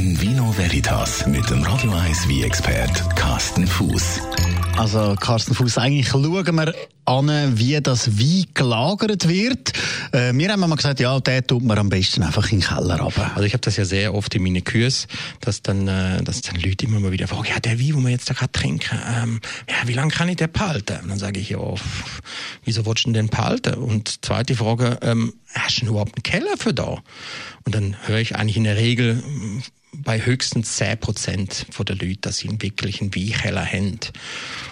In Vino Veritas mit dem Radio 1 wie expert Carsten Fuß. Also Carsten Fuß, eigentlich schauen wir an, wie das Wein gelagert wird. Äh, wir haben mal gesagt, ja, der tut man am besten einfach in den Keller runter. Also ich habe das ja sehr oft in meinen Kurs, dass dann, äh, dass dann Leute immer mal wieder fragen, ja, der Wein, den wir jetzt da gerade trinken, ähm, ja, wie lange kann ich den behalten? Und dann sage ich, ja, wieso willst du den behalten? Und zweite Frage, ähm, hast du überhaupt einen Keller für da? Und dann höre ich eigentlich in der Regel bei höchstens 10 Prozent der Leute, dass sie einen wirklichen Weinkeller haben.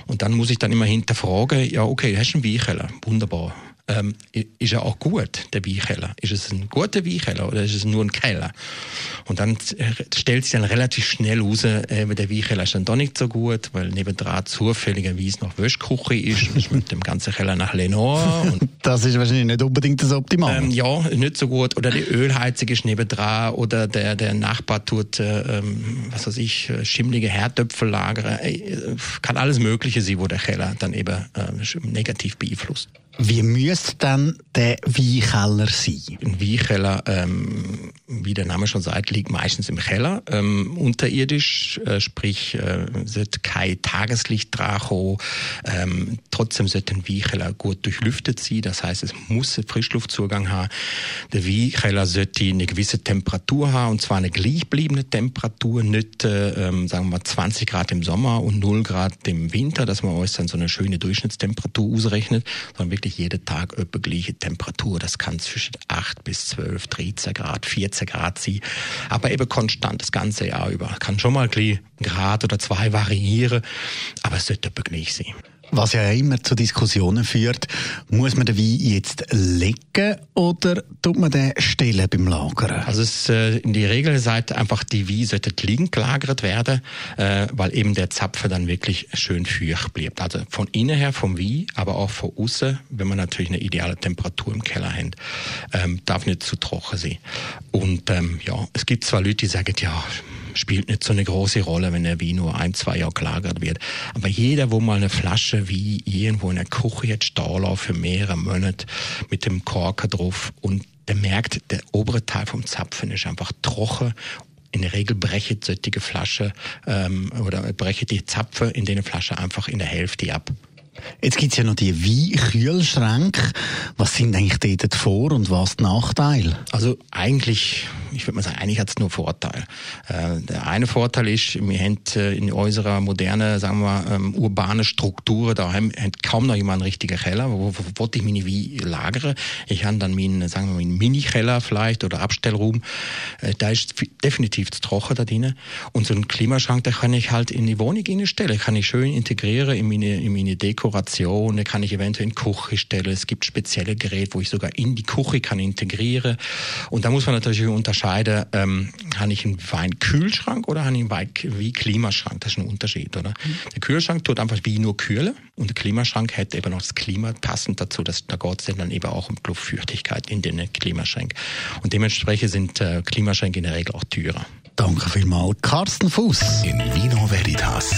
Und dann muss ich dann immer hinterfragen, ja, okay, du hast einen Weinkeller, wunderbar ähm, ist er auch gut, der Weinkeller? Ist es ein guter Weinkeller oder ist es nur ein Keller? Und dann äh, stellt sich dann relativ schnell raus, äh, der Weinkeller ist dann doch nicht so gut, weil nebendran zufälligerweise noch Wäschküche ist, ist mit dem ganzen Keller nach Lenore. Und, das ist wahrscheinlich nicht unbedingt das Optimale. Ähm, ja, nicht so gut. Oder die Ölheizung ist nebendran oder der, der Nachbar tut, äh, ähm, was weiß ich, äh, schimmlige Herdöpfel lagern. Äh, kann alles Mögliche sein, wo der Keller dann eben äh, negativ beeinflusst. Wie müsste dann der Weinkeller sein? Ein Weinkeller, ähm, wie der Name schon sagt, liegt meistens im Keller, ähm, unterirdisch, äh, sprich, äh, sollte kein Tageslicht dran kommen. Ähm, trotzdem sollte ein Weinkeller gut durchlüftet sein, das heißt, es muss einen Frischluftzugang haben. Der Weinkeller sollte eine gewisse Temperatur haben, und zwar eine gleichbleibende Temperatur, nicht, äh, ähm, sagen wir mal, 20 Grad im Sommer und 0 Grad im Winter, dass man uns dann so eine schöne Durchschnittstemperatur ausrechnet, sondern wirklich jeden Tag etwa gleiche Temperatur. Das kann zwischen 8 bis 12, 13 Grad, 14 Grad sein. Aber eben konstant das ganze Jahr über. Kann schon mal ein Grad oder zwei variieren, aber es sollte gleich sein. Was ja immer zu Diskussionen führt, muss man den Wein jetzt legen oder tut man den stellen beim Lagern? Also es, äh, in der Regel sagt einfach, die Wein sollte liegend gelagert werden, äh, weil eben der Zapfen dann wirklich schön feucht bleibt. Also von innen her vom Wein, aber auch von außen, wenn man natürlich eine ideale Temperatur im Keller hat, ähm, darf nicht zu trocken sein. Und ähm, ja, es gibt zwar Leute, die sagen, ja, spielt nicht so eine große Rolle, wenn der Wein nur ein, zwei Jahre gelagert wird. Aber jeder, wo mal eine Flasche wie irgendwo in der Küche jetzt stehen für mehrere Monate mit dem Korker drauf und der merkt, der obere Teil vom Zapfen ist einfach trocken in der Regel breche solche Flasche ähm, oder breche die Zapfe in der Flasche einfach in der Hälfte ab. Jetzt gibt es ja noch die Weinkühlschränke. Was sind eigentlich dort die Vor- und was die Nachteile? Also eigentlich, ich würde mal sagen, eigentlich hat es nur Vorteile. Äh, der eine Vorteil ist, wir haben äh, in unserer modernen, sagen wir, ähm, urbanen Struktur, da haben, haben kaum noch jemand einen richtigen Keller, wo, wo, wo ich meine Wein lagere. Ich habe dann meinen, sagen wir, meinen Mini-Keller vielleicht oder Abstellraum. Äh, da ist definitiv zu trocken da drin. Und so einen Klimaschrank, da kann ich halt in die Wohnung stellen, kann ich schön integrieren in meine, in meine Deko Dekoration, die kann ich eventuell in die Küche stellen. Es gibt spezielle Geräte, wo ich sogar in die Küche kann integrieren. Und da muss man natürlich unterscheiden, ähm, habe ich einen Weinkühlschrank oder habe ich einen Wein wie Klimaschrank? Das ist ein Unterschied, oder? Mhm. Der Kühlschrank tut einfach wie nur kühlen und der Klimaschrank hat eben noch das Klima passend dazu. Dass, da geht es dann eben auch um Luftfeuchtigkeit in den Klimaschränken. Und dementsprechend sind äh, Klimaschränke in der Regel auch teurer. Danke vielmals, Carsten Fuß. In Vino Veritas